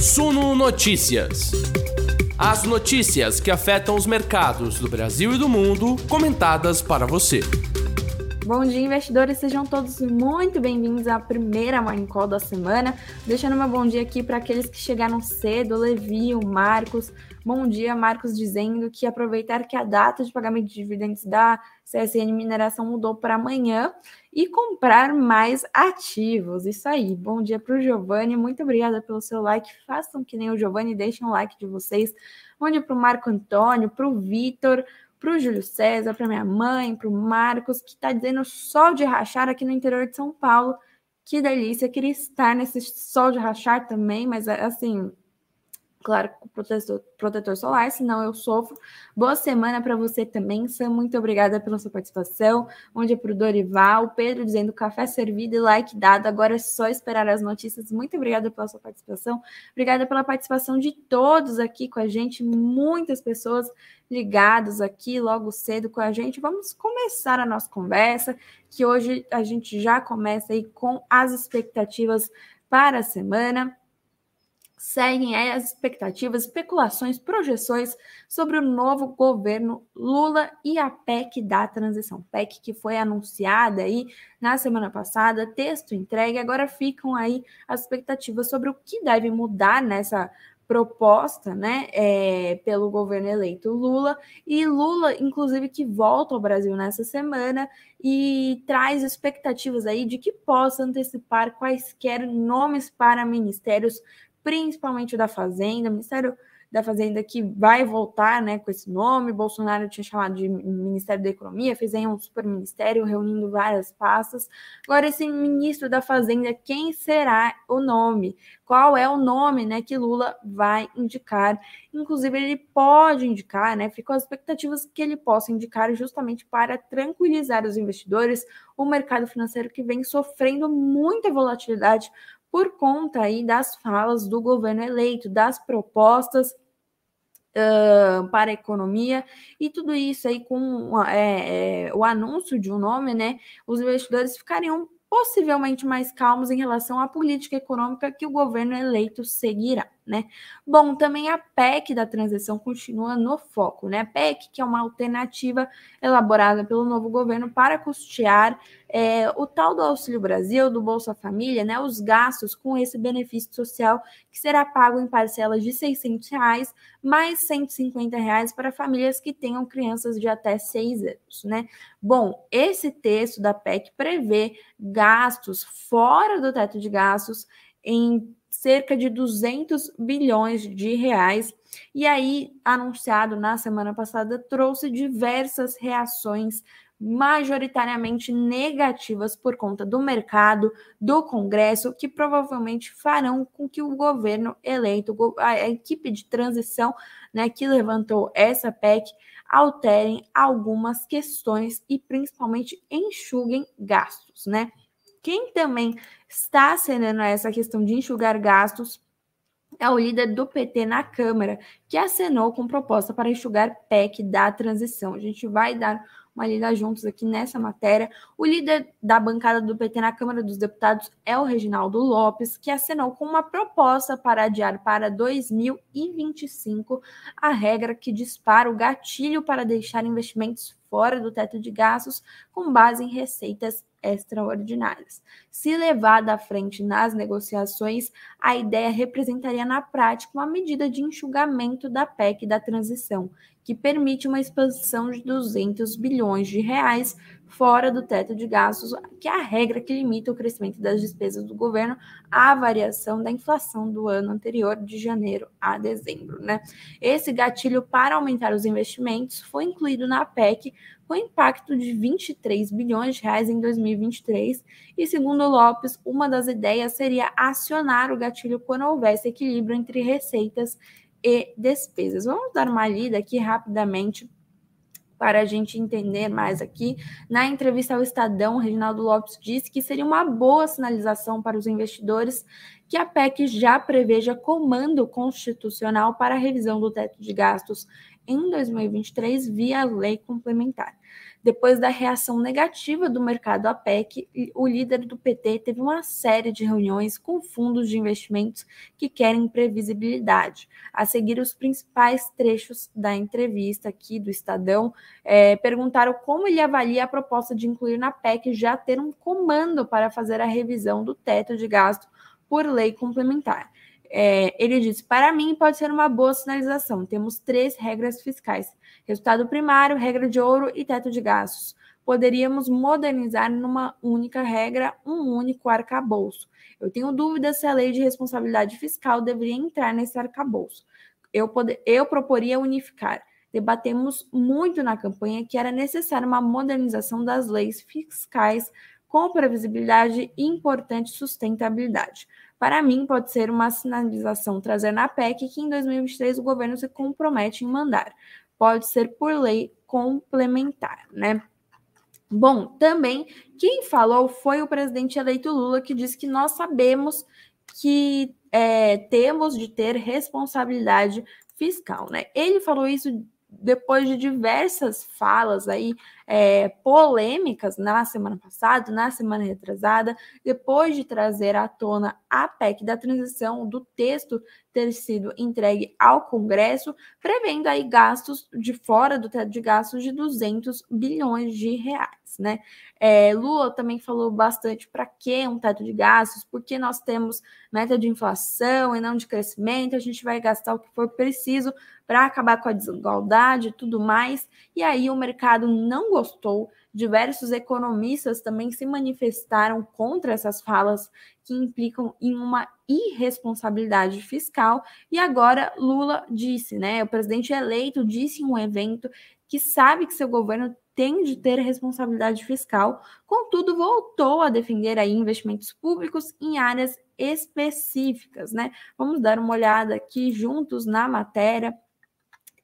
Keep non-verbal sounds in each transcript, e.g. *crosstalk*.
Suno Notícias. As notícias que afetam os mercados do Brasil e do mundo, comentadas para você. Bom dia, investidores. Sejam todos muito bem-vindos à primeira Morning Call da semana. Deixando meu bom dia aqui para aqueles que chegaram cedo, o Levi, o Marcos. Bom dia, Marcos, dizendo que aproveitar que a data de pagamento de dividendos da CSN Mineração mudou para amanhã e comprar mais ativos. Isso aí. Bom dia para o Giovanni. Muito obrigada pelo seu like. Façam que nem o Giovanni, deixem um like de vocês. Bom dia para o Marco Antônio, para o Vitor para o Júlio César, para minha mãe, para o Marcos, que está dizendo sol de rachar aqui no interior de São Paulo. Que delícia, queria estar nesse sol de rachar também, mas assim, claro, com protetor, protetor solar, senão eu sofro. Boa semana para você também, Sam. Muito obrigada pela sua participação. Onde é para o Dorival, Pedro dizendo café servido e like dado. Agora é só esperar as notícias. Muito obrigada pela sua participação. Obrigada pela participação de todos aqui com a gente. Muitas pessoas ligadas aqui logo cedo com a gente. Vamos começar a nossa conversa, que hoje a gente já começa aí com as expectativas para a semana seguem as expectativas, especulações, projeções sobre o novo governo Lula e a PEC da transição. PEC que foi anunciada aí na semana passada, texto entregue, agora ficam aí as expectativas sobre o que deve mudar nessa proposta, né, é, pelo governo eleito Lula e Lula, inclusive, que volta ao Brasil nessa semana e traz expectativas aí de que possa antecipar quaisquer nomes para ministérios principalmente da Fazenda, Ministério da Fazenda que vai voltar né, com esse nome. Bolsonaro tinha chamado de Ministério da Economia, fez aí um super ministério reunindo várias pastas. Agora, esse ministro da Fazenda, quem será o nome? Qual é o nome né, que Lula vai indicar? Inclusive, ele pode indicar, né? Ficam as expectativas que ele possa indicar justamente para tranquilizar os investidores, o mercado financeiro que vem sofrendo muita volatilidade por conta aí das falas do governo eleito, das propostas uh, para a economia e tudo isso aí com é, é, o anúncio de um nome, né? Os investidores ficariam possivelmente mais calmos em relação à política econômica que o governo eleito seguirá né? Bom, também a PEC da transição continua no foco, né? A PEC, que é uma alternativa elaborada pelo novo governo para custear é, o tal do Auxílio Brasil, do Bolsa Família, né? Os gastos com esse benefício social que será pago em parcelas de 600 reais, mais 150 reais para famílias que tenham crianças de até 6 anos, né? Bom, esse texto da PEC prevê gastos fora do teto de gastos em cerca de 200 bilhões de reais. E aí, anunciado na semana passada, trouxe diversas reações majoritariamente negativas por conta do mercado, do Congresso, que provavelmente farão com que o governo eleito, a equipe de transição, né, que levantou essa PEC, alterem algumas questões e principalmente enxuguem gastos, né? Quem também está acenando a essa questão de enxugar gastos é o líder do PT na Câmara, que acenou com proposta para enxugar PEC da transição. A gente vai dar uma lida juntos aqui nessa matéria. O líder da bancada do PT na Câmara dos Deputados é o Reginaldo Lopes, que acenou com uma proposta para adiar para 2025 a regra que dispara o gatilho para deixar investimentos fora do teto de gastos com base em receitas extraordinárias. Se levada à frente nas negociações, a ideia representaria na prática uma medida de enxugamento da PEC da transição, que permite uma expansão de 200 bilhões de reais fora do teto de gastos, que é a regra que limita o crescimento das despesas do governo à variação da inflação do ano anterior, de janeiro a dezembro. Né? Esse gatilho para aumentar os investimentos foi incluído na PEC com impacto de 23 bilhões de reais em 2023, e segundo Lopes, uma das ideias seria acionar o gatilho quando houvesse equilíbrio entre receitas e despesas. Vamos dar uma lida aqui rapidamente para a gente entender mais aqui. Na entrevista ao Estadão, Reginaldo Lopes disse que seria uma boa sinalização para os investidores que a PEC já preveja comando constitucional para a revisão do teto de gastos em 2023 via lei complementar. Depois da reação negativa do mercado à PEC, o líder do PT teve uma série de reuniões com fundos de investimentos que querem previsibilidade. A seguir, os principais trechos da entrevista aqui do Estadão é, perguntaram como ele avalia a proposta de incluir na PEC já ter um comando para fazer a revisão do teto de gasto por lei complementar. É, ele disse: para mim pode ser uma boa sinalização. Temos três regras fiscais: resultado primário, regra de ouro e teto de gastos. Poderíamos modernizar numa única regra, um único arcabouço. Eu tenho dúvidas se a lei de responsabilidade fiscal deveria entrar nesse arcabouço. Eu, eu proporia unificar. Debatemos muito na campanha que era necessária uma modernização das leis fiscais com previsibilidade e importante sustentabilidade. Para mim, pode ser uma sinalização trazer na PEC que em 2023 o governo se compromete em mandar. Pode ser por lei complementar, né? Bom, também quem falou foi o presidente eleito Lula, que disse que nós sabemos que é, temos de ter responsabilidade fiscal, né? Ele falou isso depois de diversas falas aí é, polêmicas na semana passada, na semana retrasada, depois de trazer à tona a PEC da transição do texto ter sido entregue ao Congresso, prevendo aí gastos de fora do teto de gastos de 200 bilhões de reais, né? É, Lula também falou bastante para que um teto de gastos, porque nós temos meta de inflação e não de crescimento, a gente vai gastar o que for preciso para acabar com a desigualdade e tudo mais. E aí o mercado não gostou. Diversos economistas também se manifestaram contra essas falas que implicam em uma irresponsabilidade fiscal. E agora Lula disse, né? O presidente eleito disse em um evento que sabe que seu governo tem de ter responsabilidade fiscal, contudo voltou a defender aí investimentos públicos em áreas específicas, né? Vamos dar uma olhada aqui juntos na matéria.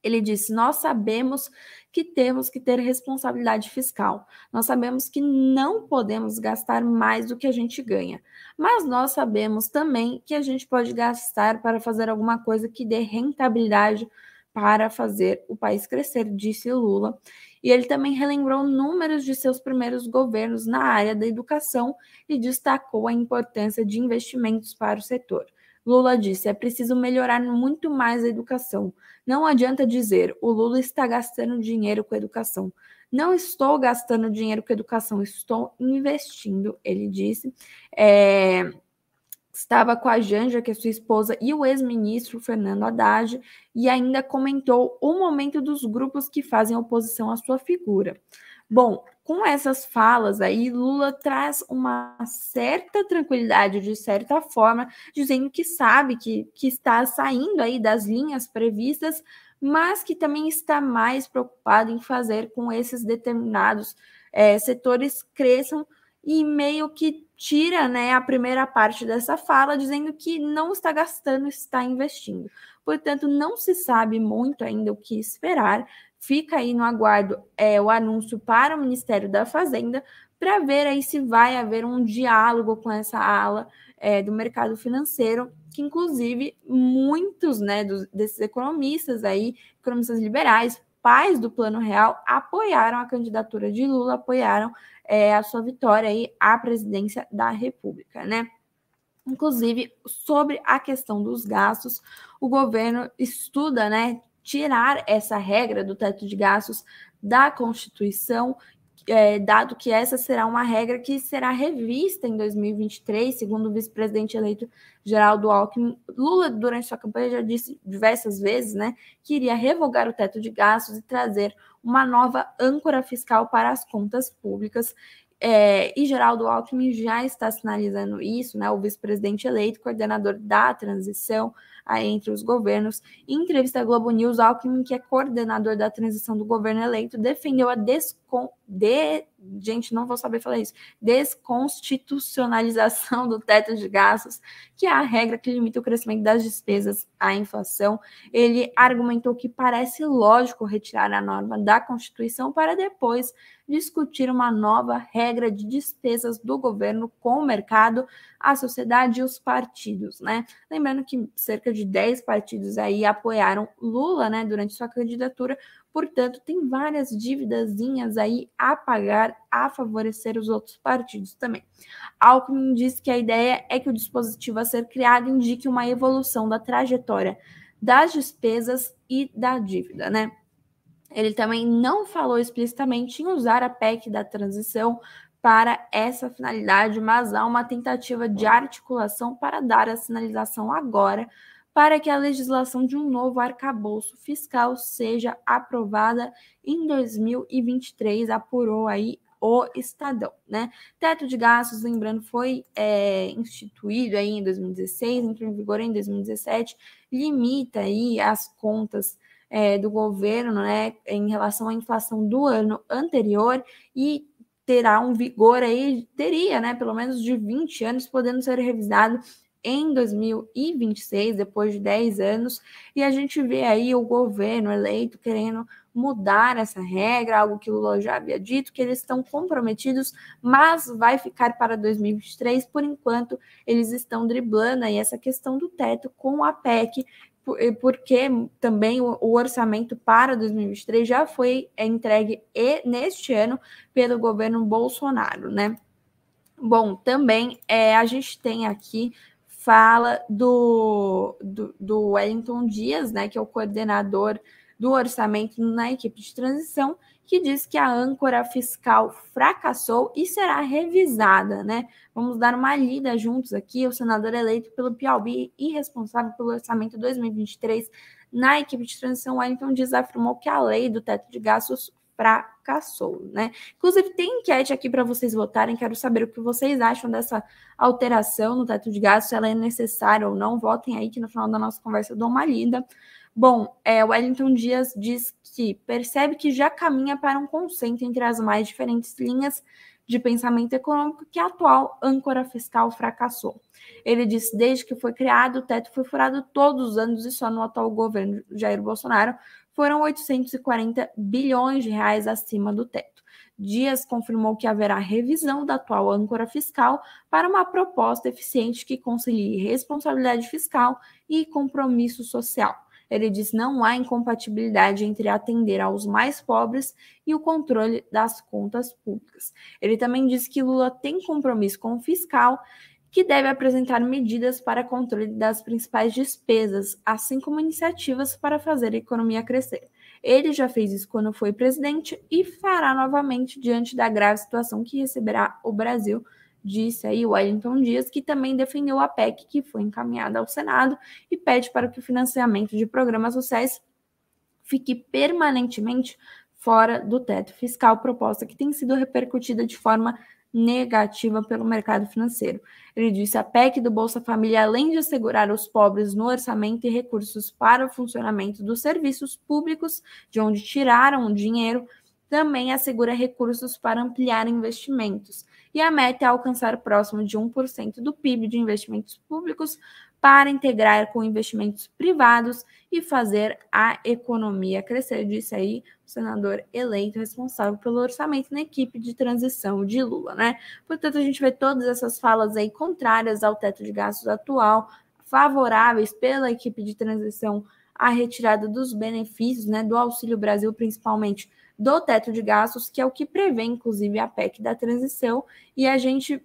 Ele disse: Nós sabemos que temos que ter responsabilidade fiscal. Nós sabemos que não podemos gastar mais do que a gente ganha. Mas nós sabemos também que a gente pode gastar para fazer alguma coisa que dê rentabilidade para fazer o país crescer, disse Lula. E ele também relembrou números de seus primeiros governos na área da educação e destacou a importância de investimentos para o setor. Lula disse: é preciso melhorar muito mais a educação. Não adianta dizer o Lula está gastando dinheiro com educação. Não estou gastando dinheiro com educação, estou investindo, ele disse. É, estava com a Janja, que é sua esposa, e o ex-ministro Fernando Haddad, e ainda comentou o momento dos grupos que fazem oposição à sua figura. Bom, com essas falas aí, Lula traz uma certa tranquilidade, de certa forma, dizendo que sabe que, que está saindo aí das linhas previstas, mas que também está mais preocupado em fazer com esses determinados é, setores cresçam e meio que tira né, a primeira parte dessa fala, dizendo que não está gastando, está investindo. Portanto, não se sabe muito ainda o que esperar, Fica aí no aguardo é, o anúncio para o Ministério da Fazenda para ver aí se vai haver um diálogo com essa ala é, do mercado financeiro, que inclusive muitos né, dos, desses economistas aí, economistas liberais, pais do Plano Real, apoiaram a candidatura de Lula, apoiaram é, a sua vitória aí à presidência da República, né? Inclusive, sobre a questão dos gastos, o governo estuda, né, tirar essa regra do teto de gastos da Constituição, é, dado que essa será uma regra que será revista em 2023, segundo o vice-presidente eleito Geraldo Alckmin. Lula, durante sua campanha, já disse diversas vezes né, que iria revogar o teto de gastos e trazer uma nova âncora fiscal para as contas públicas. É, e Geraldo Alckmin já está sinalizando isso, né? O vice-presidente eleito, coordenador da transição, aí entre os governos. Em entrevista à Globo News, Alckmin, que é coordenador da transição do governo eleito, defendeu a descon... de... gente, não vou saber falar isso, desconstitucionalização do teto de gastos, que é a regra que limita o crescimento das despesas à inflação. Ele argumentou que parece lógico retirar a norma da Constituição para depois discutir uma nova regra de despesas do governo com o mercado, a sociedade e os partidos, né? Lembrando que cerca de 10 partidos aí apoiaram Lula, né, durante sua candidatura, portanto, tem várias dívidazinhas aí a pagar a favorecer os outros partidos também. Alckmin diz que a ideia é que o dispositivo a ser criado indique uma evolução da trajetória das despesas e da dívida, né? Ele também não falou explicitamente em usar a PEC da transição para essa finalidade, mas há uma tentativa de articulação para dar a sinalização agora para que a legislação de um novo arcabouço fiscal seja aprovada em 2023, apurou aí o Estadão, né? Teto de gastos, lembrando, foi é, instituído aí em 2016, entrou em vigor em 2017, limita aí as contas é, do governo, né, em relação à inflação do ano anterior e terá um vigor aí, teria, né, pelo menos de 20 anos, podendo ser revisado em 2026, depois de 10 anos, e a gente vê aí o governo eleito querendo mudar essa regra, algo que o Lula já havia dito, que eles estão comprometidos, mas vai ficar para 2023, por enquanto eles estão driblando aí essa questão do teto com a PEC, porque também o, orçamento para 2023 já foi entregue neste ano pelo governo Bolsonaro, né? Bom, também é, a gente tem aqui fala do, do, do Wellington Dias, né, que é o coordenador do orçamento na equipe de transição, que diz que a âncora fiscal fracassou e será revisada, né? Vamos dar uma lida juntos aqui. O senador eleito pelo Piauí e responsável pelo orçamento 2023 na equipe de transição, Wellington Dias afirmou que a lei do teto de gastos fracassou, né? Inclusive, tem enquete aqui para vocês votarem. Quero saber o que vocês acham dessa alteração no teto de gastos, se ela é necessária ou não. Votem aí que no final da nossa conversa eu dou uma lida. Bom, é, Wellington Dias diz que percebe que já caminha para um consenso entre as mais diferentes linhas de pensamento econômico que a atual âncora fiscal fracassou. Ele disse desde que foi criado, o teto foi furado todos os anos e só no atual governo Jair Bolsonaro foram 840 bilhões de reais acima do teto. Dias confirmou que haverá revisão da atual âncora fiscal para uma proposta eficiente que concilie responsabilidade fiscal e compromisso social. Ele diz não há incompatibilidade entre atender aos mais pobres e o controle das contas públicas. Ele também diz que Lula tem compromisso com o fiscal que deve apresentar medidas para controle das principais despesas, assim como iniciativas para fazer a economia crescer. Ele já fez isso quando foi presidente e fará novamente diante da grave situação que receberá o Brasil disse aí Wellington Dias, que também defendeu a PEC que foi encaminhada ao Senado e pede para que o financiamento de programas sociais fique permanentemente fora do teto fiscal, proposta que tem sido repercutida de forma negativa pelo mercado financeiro. Ele disse: a PEC do Bolsa Família, além de assegurar os pobres no orçamento e recursos para o funcionamento dos serviços públicos, de onde tiraram o dinheiro, também assegura recursos para ampliar investimentos e a meta é alcançar próximo de 1% do PIB de investimentos públicos para integrar com investimentos privados e fazer a economia crescer, disse aí o senador eleito responsável pelo orçamento na equipe de transição de Lula, né? Portanto, a gente vê todas essas falas aí contrárias ao teto de gastos atual, favoráveis pela equipe de transição à retirada dos benefícios, né, do Auxílio Brasil, principalmente do teto de gastos, que é o que prevê, inclusive, a PEC da transição, e a gente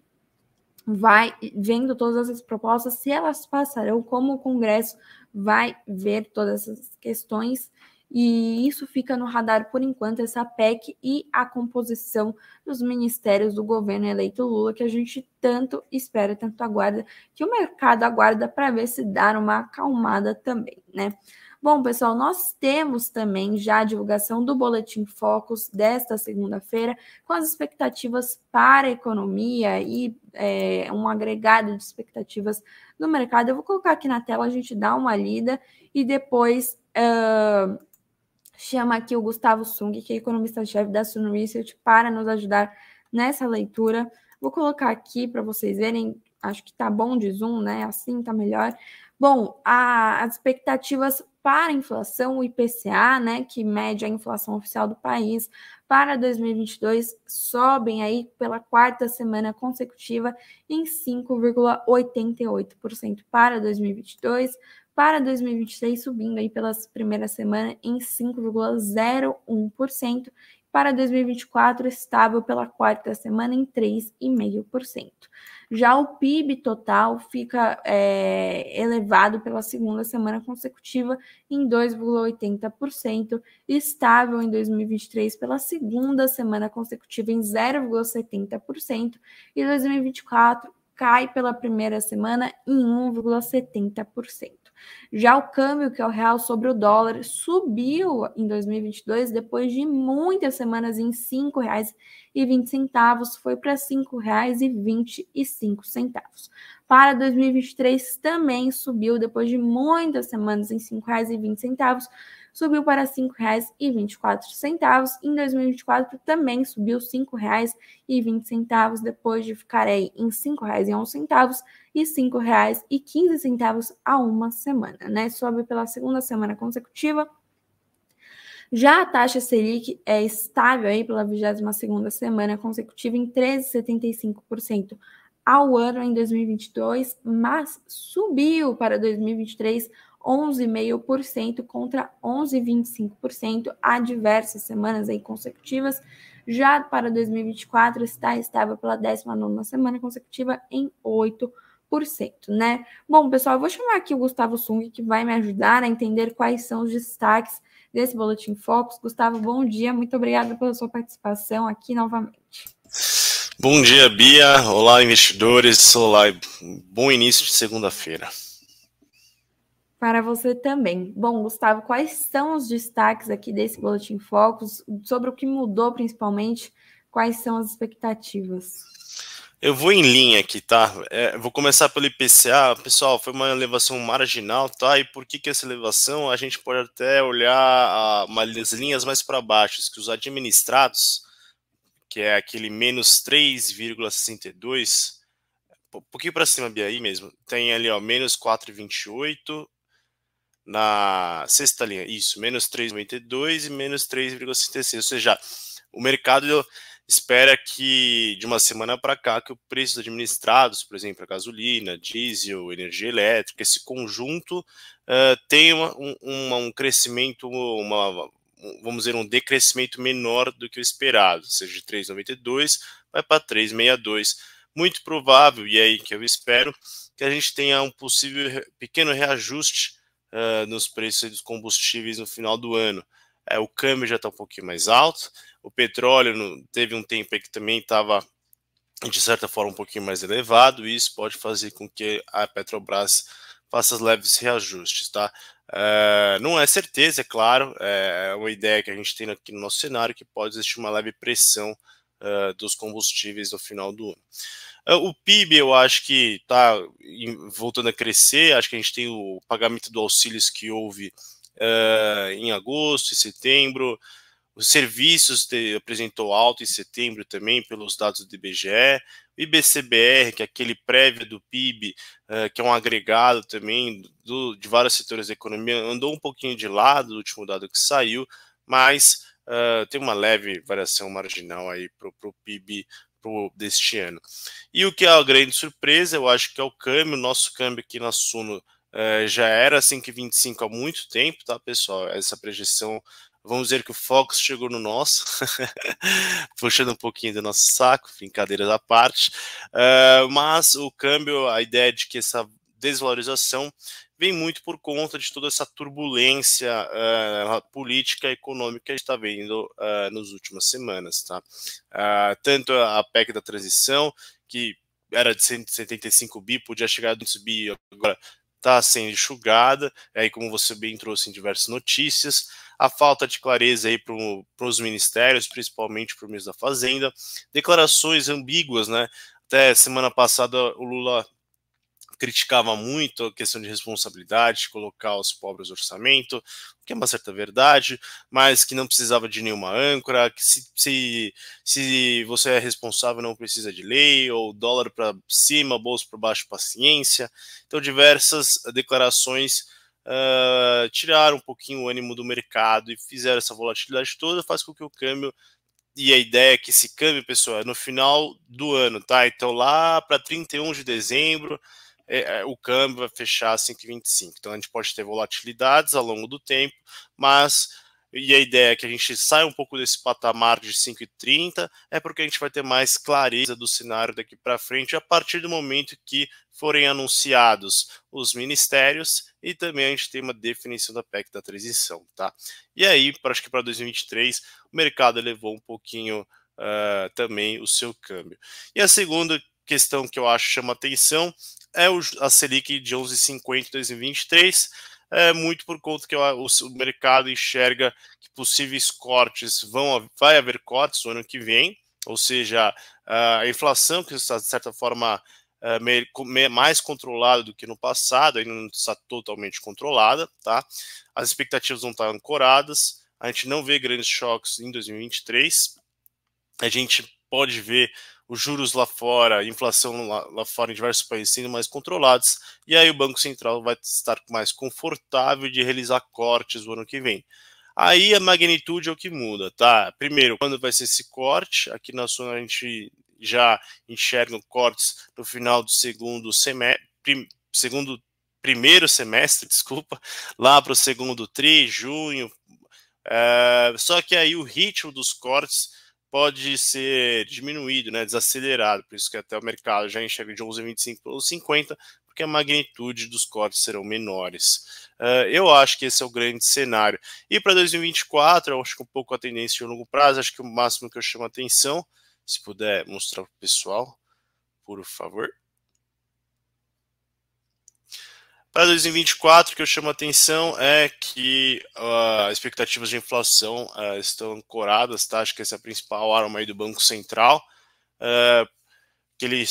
vai vendo todas essas propostas, se elas passarão, como o Congresso vai ver todas essas questões, e isso fica no radar por enquanto, essa PEC e a composição dos ministérios do governo eleito Lula, que a gente tanto espera, tanto aguarda, que o mercado aguarda para ver se dar uma acalmada também, né? Bom, pessoal, nós temos também já a divulgação do Boletim Focus desta segunda-feira, com as expectativas para a economia e é, um agregado de expectativas no mercado. Eu vou colocar aqui na tela, a gente dá uma lida e depois. Uh, chama aqui o Gustavo Sung, que é economista-chefe da Sun Research, para nos ajudar nessa leitura. Vou colocar aqui para vocês verem, acho que tá bom de zoom, né? Assim tá melhor. Bom, a, as expectativas para a inflação, o IPCA, né, que mede a inflação oficial do país, para 2022 sobem aí pela quarta semana consecutiva em 5,88% para 2022, para 2023 subindo aí pelas primeiras semanas em 5,01%, para 2024 estável pela quarta semana em 3,5%. Já o PIB total fica é, elevado pela segunda semana consecutiva em 2,80%, estável em 2023 pela segunda semana consecutiva em 0,70% e 2024 cai pela primeira semana em 1,70%. Já o câmbio, que é o real sobre o dólar, subiu em 2022 depois de muitas semanas em R$ 5,20, foi para R$ 5,25. Para 2023 também subiu depois de muitas semanas em R$ 5,20 subiu para R$ 5,24. Em 2024 também subiu R$ 5,20 depois de ficar aí em R$ 5,11 e R$ 5,15 a uma semana, né? Sobe pela segunda semana consecutiva. Já a taxa Selic é estável aí pela 22ª semana consecutiva em 13,75% ao ano em 2022, mas subiu para 2023 11,5% contra 11,25% há diversas semanas aí consecutivas. Já para 2024 está estável pela 19 semana consecutiva em 8%, né? Bom, pessoal, eu vou chamar aqui o Gustavo Sung que vai me ajudar a entender quais são os destaques desse Boletim Focus. Gustavo, bom dia, muito obrigada pela sua participação aqui novamente. Bom dia, Bia. Olá, investidores. Olá, bom início de segunda-feira para você também. Bom, Gustavo, quais são os destaques aqui desse Boletim Focus, sobre o que mudou principalmente, quais são as expectativas? Eu vou em linha aqui, tá? É, vou começar pelo IPCA. Pessoal, foi uma elevação marginal, tá? E por que, que essa elevação? A gente pode até olhar a, umas linhas mais para baixo, que os administrados, que é aquele menos 3,62, um pouquinho para cima, Bia, aí mesmo, tem ali, ó, menos 4,28, na sexta linha, isso, menos 3,92 e menos 3,66, ou seja, o mercado espera que de uma semana para cá que o preço administrados, por exemplo, a gasolina, diesel, energia elétrica, esse conjunto uh, tenha um, um, um crescimento, uma, vamos dizer, um decrescimento menor do que o esperado, ou seja, de 3,92 vai para 3,62. Muito provável, e é aí que eu espero, que a gente tenha um possível pequeno reajuste uh, nos preços dos combustíveis no final do ano. É, o câmbio já está um pouquinho mais alto, o petróleo no, teve um tempo que também estava, de certa forma, um pouquinho mais elevado, e isso pode fazer com que a Petrobras faça leves reajustes, tá? Uh, não é certeza, é claro, é uma ideia que a gente tem aqui no nosso cenário que pode existir uma leve pressão uh, dos combustíveis no final do ano. Ah, o PIB, eu acho que está voltando a crescer. Acho que a gente tem o pagamento do auxílios que houve uh, em agosto e setembro. Os serviços te, apresentou alto em setembro também, pelos dados do IBGE. O IBCBR, que é aquele prévio do PIB, uh, que é um agregado também do, de vários setores da economia, andou um pouquinho de lado do último dado que saiu, mas uh, tem uma leve variação marginal aí para o PIB pro, deste ano. E o que é a grande surpresa, eu acho que é o câmbio, nosso câmbio aqui na Suno uh, já era 5,25 há muito tempo, tá, pessoal? Essa projeção, vamos dizer que o Fox chegou no nosso, *laughs* puxando um pouquinho do nosso saco, brincadeiras à parte, uh, mas o câmbio, a ideia de que essa desvalorização vem muito por conta de toda essa turbulência uh, política e econômica que a gente está vendo uh, nas últimas semanas. Tá? Uh, tanto a PEC da transição, que era de 175 bi, podia chegar a 200 bi, agora está sendo enxugada, aí como você bem trouxe em diversas notícias, a falta de clareza aí para os ministérios, principalmente para o ministro da Fazenda, declarações ambíguas, né? Até semana passada o Lula criticava muito a questão de responsabilidade, de colocar os pobres no orçamento, que é uma certa verdade, mas que não precisava de nenhuma âncora, que se, se, se você é responsável não precisa de lei, ou dólar para cima, bolso para baixo, paciência. Então, diversas declarações uh, tiraram um pouquinho o ânimo do mercado e fizeram essa volatilidade toda, faz com que o câmbio e a ideia é que esse câmbio, pessoal, é no final do ano, tá? Então, lá para 31 de dezembro, é, é, o câmbio vai fechar a 5,25. Então a gente pode ter volatilidades ao longo do tempo, mas e a ideia é que a gente saia um pouco desse patamar de 5,30 é porque a gente vai ter mais clareza do cenário daqui para frente a partir do momento que forem anunciados os ministérios e também a gente tem uma definição da PEC da transição, tá? E aí, acho que para 2023 o mercado elevou um pouquinho uh, também o seu câmbio. E a segunda questão que eu acho chama atenção é a Selic de 11,50 em 2023, é muito por conta que o, o, mercado enxerga que possíveis cortes vão vai haver cortes no ano que vem, ou seja, a inflação que está de certa forma é, mais controlada do que no passado, ainda não está totalmente controlada, tá? As expectativas não estão ancoradas, a gente não vê grandes choques em 2023, a gente pode ver os juros lá fora, a inflação lá, lá, fora em diversos países sendo mais controlados, e aí o Banco Central vai estar mais confortável de realizar cortes no ano que vem. Aí a magnitude é o que muda, tá? Primeiro, quando vai ser esse corte? Aqui na zona a gente já enxerga cortes no final do segundo semestre, prim, segundo primeiro semestre, *laughs* desculpa, lá para o segundo tri, junho. É, só que aí o ritmo dos cortes pode ser diminuído, né, desacelerado, por isso que até o mercado já enxerga de 11,25 para 50, porque a magnitude dos cortes serão menores. Uh, eu acho que esse é o grande cenário. E para 2024, eu acho que um pouco a tendência de longo prazo, acho que o máximo que eu chamo a atenção, se puder mostrar para o pessoal, por favor. Para 2024, o que eu chamo a atenção é que uh, as expectativas de inflação uh, estão ancoradas, tá? Acho que essa é a principal arma aí do Banco Central, uh, que ele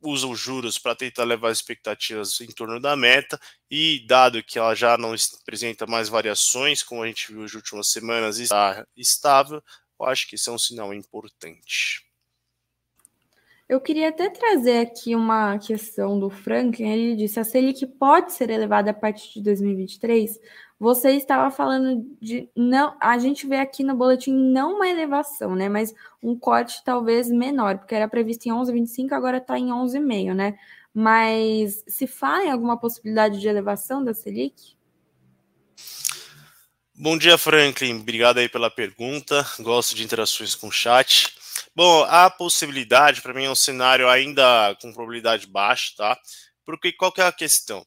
usa os juros para tentar levar as expectativas em torno da meta, e dado que ela já não apresenta mais variações, como a gente viu nas últimas semanas, está estável, eu acho que isso é um sinal importante. Eu queria até trazer aqui uma questão do Franklin. Ele disse: a Selic pode ser elevada a partir de 2023. Você estava falando de não. A gente vê aqui no boletim não uma elevação, né? Mas um corte talvez menor, porque era previsto em 11,25, agora está em 11,5, né? Mas se fala em alguma possibilidade de elevação da Selic? Bom dia, Franklin. Obrigado aí pela pergunta. Gosto de interações com o chat. Bom, a possibilidade, para mim, é um cenário ainda com probabilidade baixa, tá? Porque qual que é a questão?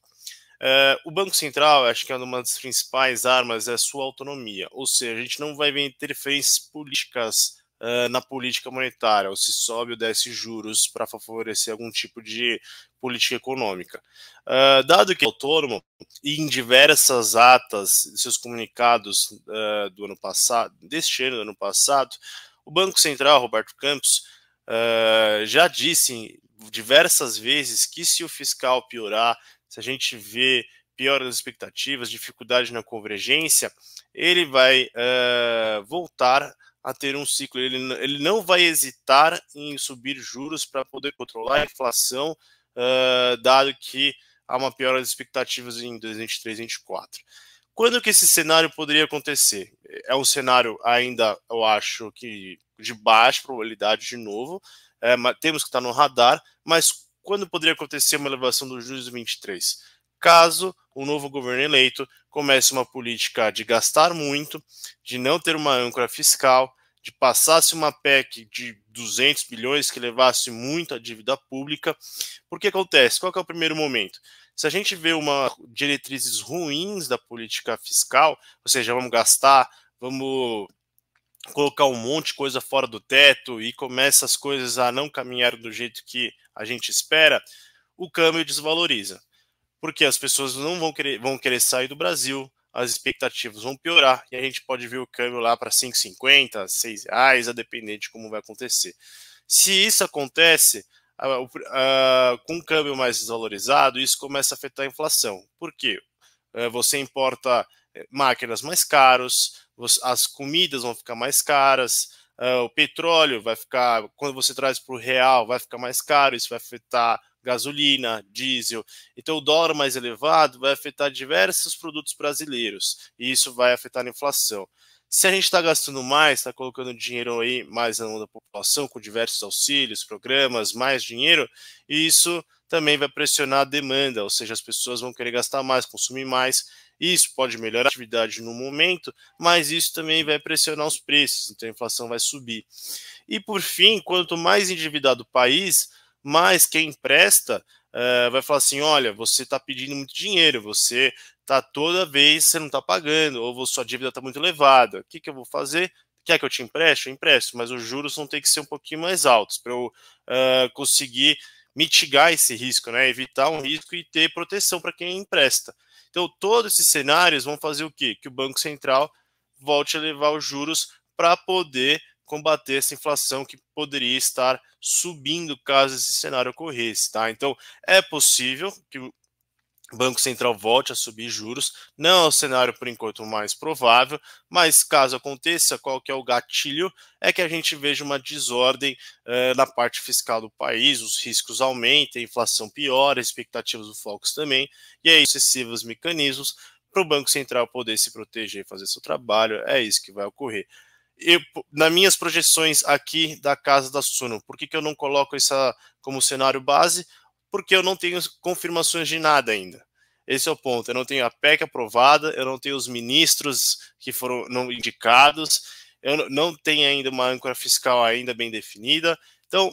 Uh, o Banco Central, acho que é uma das principais armas é a sua autonomia, ou seja, a gente não vai ver interferências políticas uh, na política monetária, ou se sobe ou desce juros para favorecer algum tipo de política econômica. Uh, dado que é autônomo, e em diversas atas, seus comunicados do ano passado, deste ano, do ano passado, o Banco Central, Roberto Campos, uh, já disse diversas vezes que se o fiscal piorar, se a gente vê pior das expectativas, dificuldade na convergência, ele vai uh, voltar a ter um ciclo. Ele, ele não vai hesitar em subir juros para poder controlar a inflação, uh, dado que há uma piora das expectativas em 2023 e 2024. Quando que esse cenário poderia acontecer? É um cenário ainda, eu acho que de baixa probabilidade de novo, é, temos que estar no radar, mas quando poderia acontecer uma elevação dos juros de 23? Caso o novo governo eleito comece uma política de gastar muito, de não ter uma âncora fiscal, de passasse uma PEC de 200 bilhões que levasse muito a dívida pública. Por que acontece? Qual é o primeiro momento? Se a gente vê uma diretrizes ruins da política fiscal, ou seja, vamos gastar, vamos colocar um monte de coisa fora do teto e começa as coisas a não caminhar do jeito que a gente espera, o câmbio desvaloriza. Porque as pessoas não vão querer, vão querer sair do Brasil, as expectativas vão piorar e a gente pode ver o câmbio lá para 5,50, 6 reais, a depender de como vai acontecer. Se isso acontece, com um câmbio mais desvalorizado, isso começa a afetar a inflação. Por quê? É, você importa é, máquinas mais caros, as comidas vão ficar mais caras, o petróleo vai ficar, quando você traz para o real, vai ficar mais caro, isso vai afetar gasolina, diesel. Então, o dólar mais elevado vai afetar diversos produtos brasileiros e isso vai afetar a inflação. Se a gente está gastando mais, está colocando dinheiro aí mais na mão da população, com diversos auxílios, programas, mais dinheiro, isso também vai pressionar a demanda, ou seja, as pessoas vão querer gastar mais, consumir mais. Isso pode melhorar a atividade no momento, mas isso também vai pressionar os preços, então a inflação vai subir. E por fim, quanto mais endividado o país, mais quem empresta uh, vai falar assim: olha, você está pedindo muito dinheiro, você está toda vez você não está pagando, ou sua dívida está muito elevada. O que, que eu vou fazer? Quer que eu te empreste? Eu empresto, mas os juros vão ter que ser um pouquinho mais altos para eu uh, conseguir mitigar esse risco, né? Evitar um risco e ter proteção para quem empresta. Então, todos esses cenários vão fazer o quê? Que o Banco Central volte a levar os juros para poder combater essa inflação que poderia estar subindo caso esse cenário ocorresse, tá? Então, é possível que Banco Central volte a subir juros. Não é o cenário, por enquanto, mais provável, mas caso aconteça, qual que é o gatilho? É que a gente veja uma desordem eh, na parte fiscal do país, os riscos aumentem, a inflação piora, as expectativas do Focus também, e aí sucessivos mecanismos para o Banco Central poder se proteger e fazer seu trabalho. É isso que vai ocorrer. Eu, nas minhas projeções aqui da casa da Suno, por que, que eu não coloco isso como cenário base? Porque eu não tenho confirmações de nada ainda. Esse é o ponto. Eu não tenho a PEC aprovada, eu não tenho os ministros que foram não indicados, eu não tenho ainda uma âncora fiscal ainda bem definida. Então,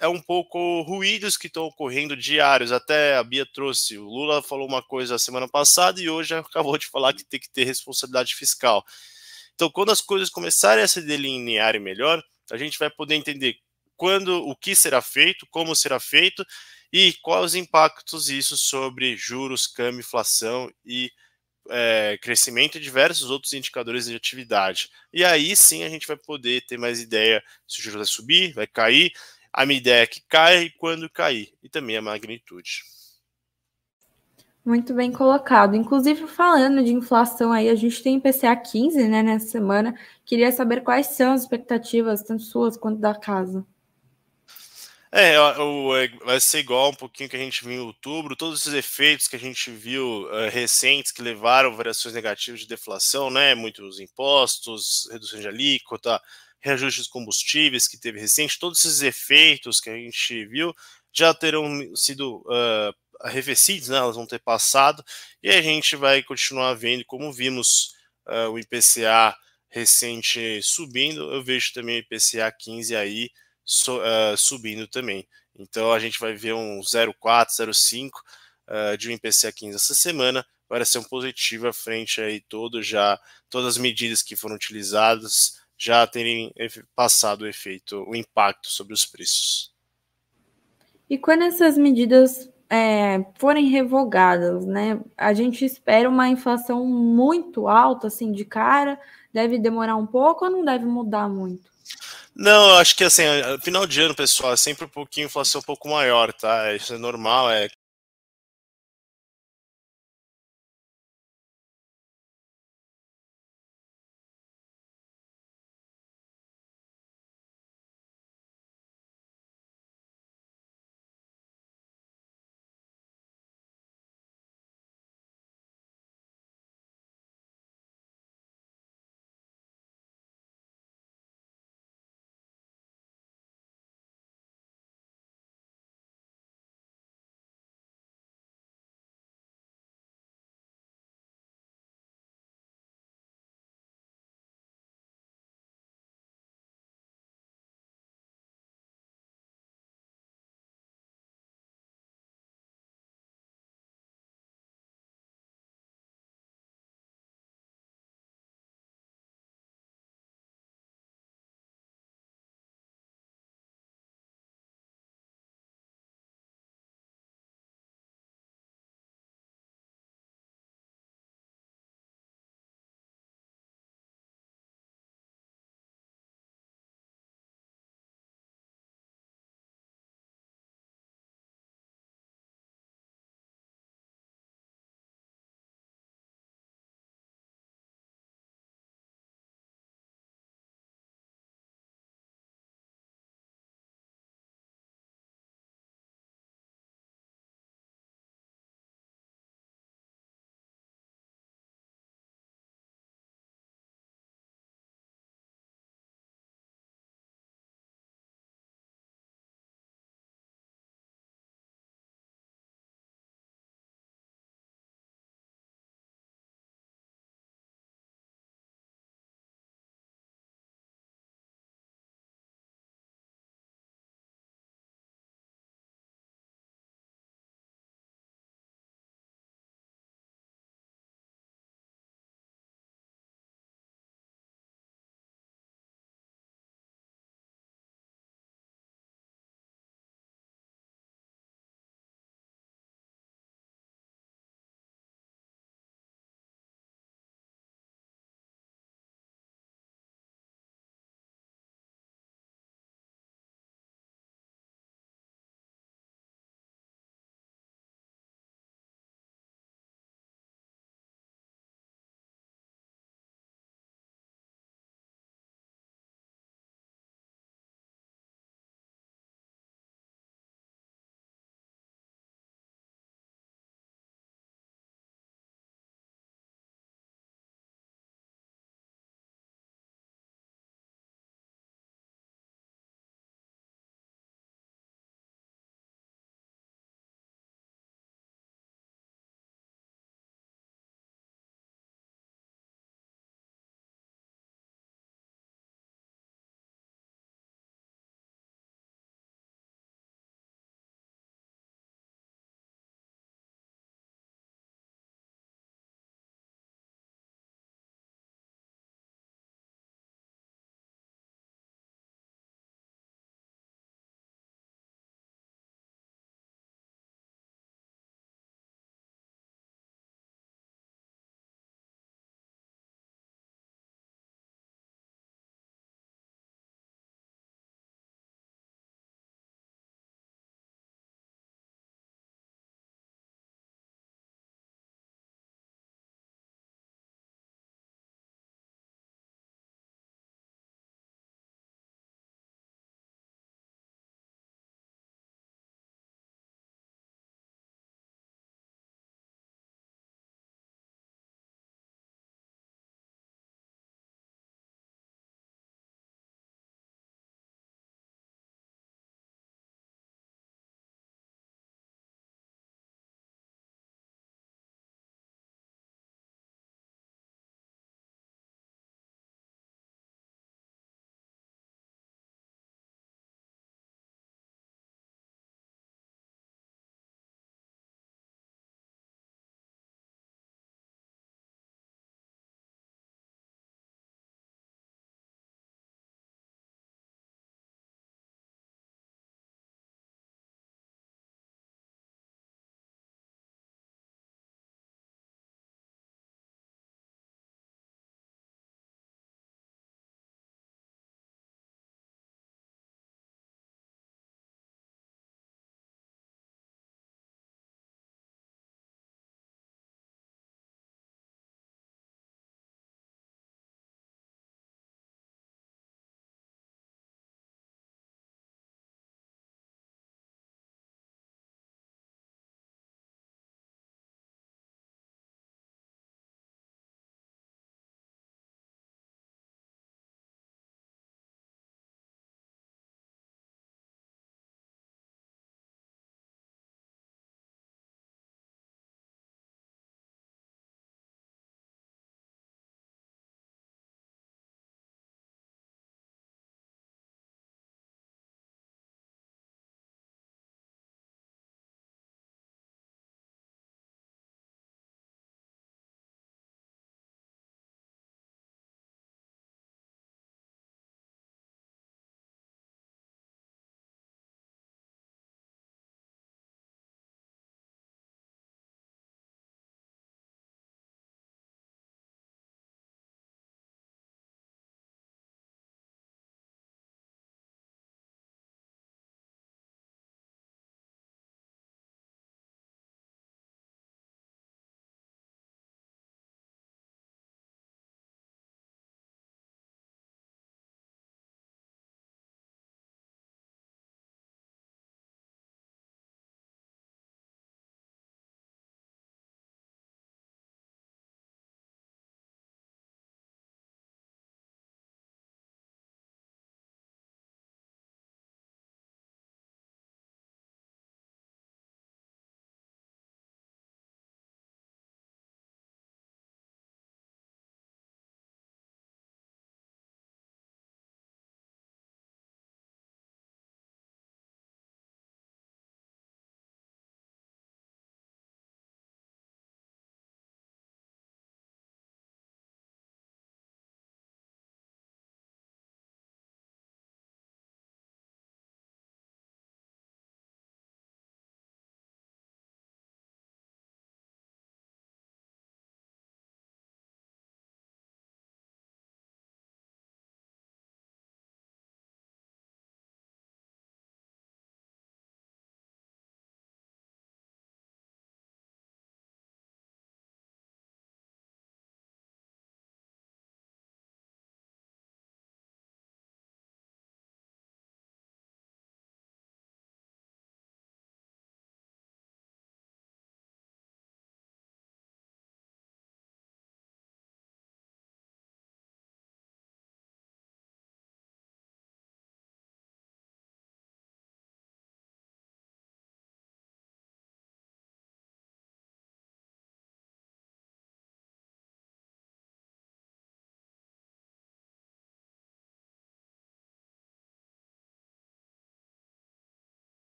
é um pouco ruídos que estão ocorrendo diários. Até a Bia trouxe, o Lula falou uma coisa semana passada e hoje *laughs* acabou de falar que tem que ter responsabilidade fiscal. Então, quando as coisas começarem a se delinearem melhor, a gente vai poder entender quando, o que será feito, como será feito e quais os impactos isso sobre juros, câmbio, inflação e é, crescimento e diversos outros indicadores de atividade. E aí sim a gente vai poder ter mais ideia se o juros vai subir, vai cair, a minha ideia é que cai e quando cair, e também a magnitude. Muito bem colocado. Inclusive, falando de inflação aí, a gente tem IPCA 15, né, nessa semana. Queria saber quais são as expectativas, tanto suas quanto da casa. É, é, vai ser igual um pouquinho que a gente viu em outubro, todos esses efeitos que a gente viu uh, recentes que levaram variações negativas de deflação, né? Muitos impostos, redução de alíquota, reajustes de combustíveis que teve recente, todos esses efeitos que a gente viu já terão sido uh, arrefecidos, né? Elas vão ter passado e a gente vai continuar vendo como vimos uh, o IPCA recente subindo, eu vejo também o IPCA 15 aí so, uh, subindo também. Então a gente vai ver um 0,4, 0,5 uh, de um IPCA 15 essa semana. Ser um positivo à frente aí todo já, todas as medidas que foram utilizadas já terem passado o efeito, o impacto sobre os preços. E quando essas medidas é, forem revogadas, né? A gente espera uma inflação muito alta, assim, de cara. Deve demorar um pouco ou não deve mudar muito? Não, eu acho que assim, final de ano, pessoal, é sempre um pouquinho inflação um pouco maior, tá? Isso é normal, é